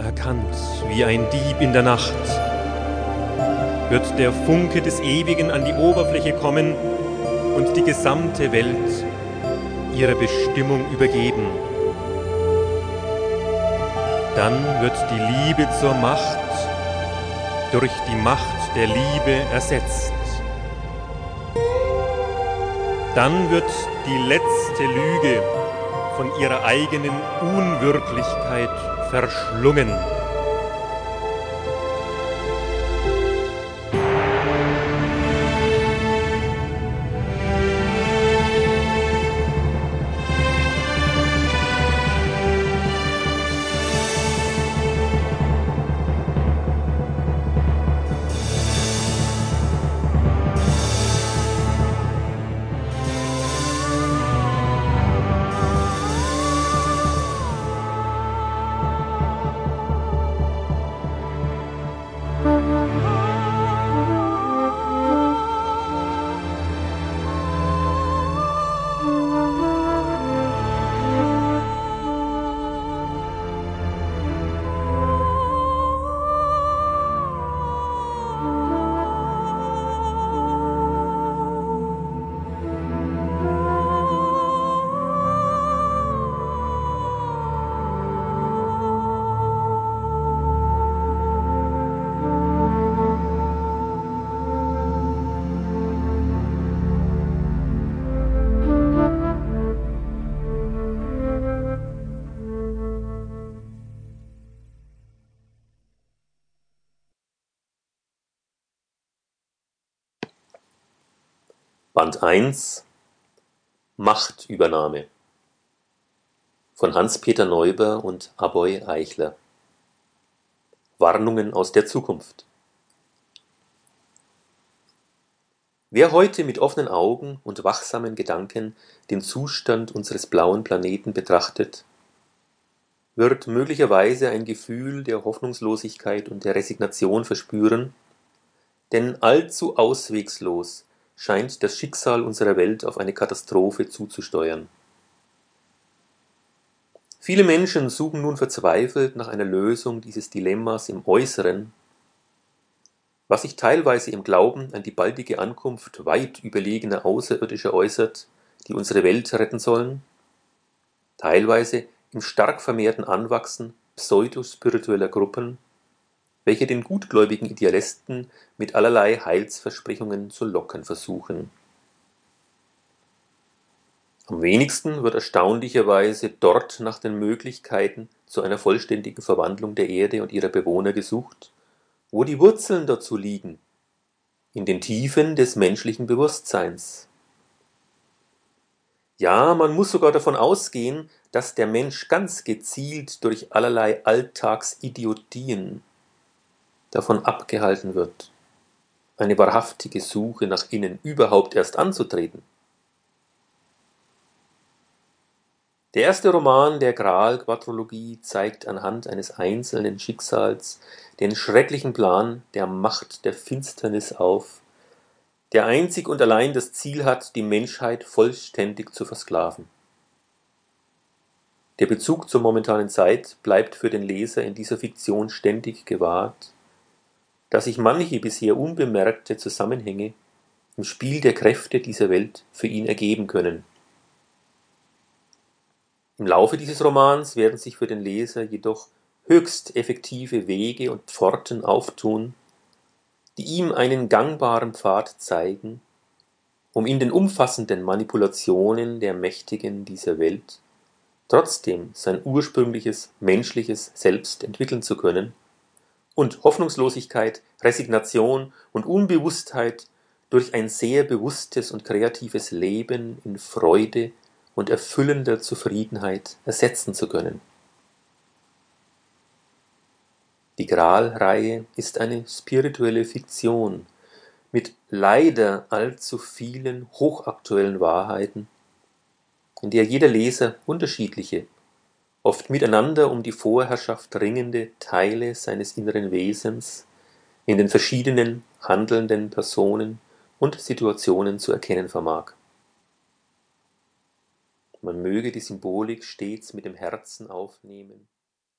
unerkannt wie ein Dieb in der Nacht, wird der Funke des Ewigen an die Oberfläche kommen und die gesamte Welt ihre Bestimmung übergeben. Dann wird die Liebe zur Macht durch die Macht der Liebe ersetzt. Dann wird die letzte Lüge von ihrer eigenen Unwirklichkeit verschlungen. Band 1 Machtübernahme. Von Hans-Peter Neuber und Aboy Eichler. Warnungen aus der Zukunft. Wer heute mit offenen Augen und wachsamen Gedanken den Zustand unseres blauen Planeten betrachtet, wird möglicherweise ein Gefühl der Hoffnungslosigkeit und der Resignation verspüren, denn allzu auswegslos scheint das Schicksal unserer Welt auf eine Katastrophe zuzusteuern. Viele Menschen suchen nun verzweifelt nach einer Lösung dieses Dilemmas im Äußeren, was sich teilweise im Glauben an die baldige Ankunft weit überlegener Außerirdischer äußert, die unsere Welt retten sollen, teilweise im stark vermehrten Anwachsen pseudospiritueller Gruppen, welche den gutgläubigen Idealisten mit allerlei Heilsversprechungen zu locken versuchen. Am wenigsten wird erstaunlicherweise dort nach den Möglichkeiten zu einer vollständigen Verwandlung der Erde und ihrer Bewohner gesucht, wo die Wurzeln dazu liegen, in den Tiefen des menschlichen Bewusstseins. Ja, man muss sogar davon ausgehen, dass der Mensch ganz gezielt durch allerlei Alltagsidiotien davon abgehalten wird, eine wahrhaftige Suche nach innen überhaupt erst anzutreten. Der erste Roman der Graal-Quadrologie zeigt anhand eines einzelnen Schicksals den schrecklichen Plan der Macht der Finsternis auf, der einzig und allein das Ziel hat, die Menschheit vollständig zu versklaven. Der Bezug zur momentanen Zeit bleibt für den Leser in dieser Fiktion ständig gewahrt, dass sich manche bisher unbemerkte Zusammenhänge im Spiel der Kräfte dieser Welt für ihn ergeben können. Im Laufe dieses Romans werden sich für den Leser jedoch höchst effektive Wege und Pforten auftun, die ihm einen gangbaren Pfad zeigen, um in den umfassenden Manipulationen der Mächtigen dieser Welt trotzdem sein ursprüngliches menschliches Selbst entwickeln zu können und Hoffnungslosigkeit, Resignation und Unbewusstheit durch ein sehr bewusstes und kreatives Leben in Freude und erfüllender Zufriedenheit ersetzen zu können. Die Graal-Reihe ist eine spirituelle Fiktion mit leider allzu vielen hochaktuellen Wahrheiten, in der jeder Leser unterschiedliche oft miteinander um die Vorherrschaft ringende Teile seines inneren Wesens in den verschiedenen handelnden Personen und Situationen zu erkennen vermag. Man möge die Symbolik stets mit dem Herzen aufnehmen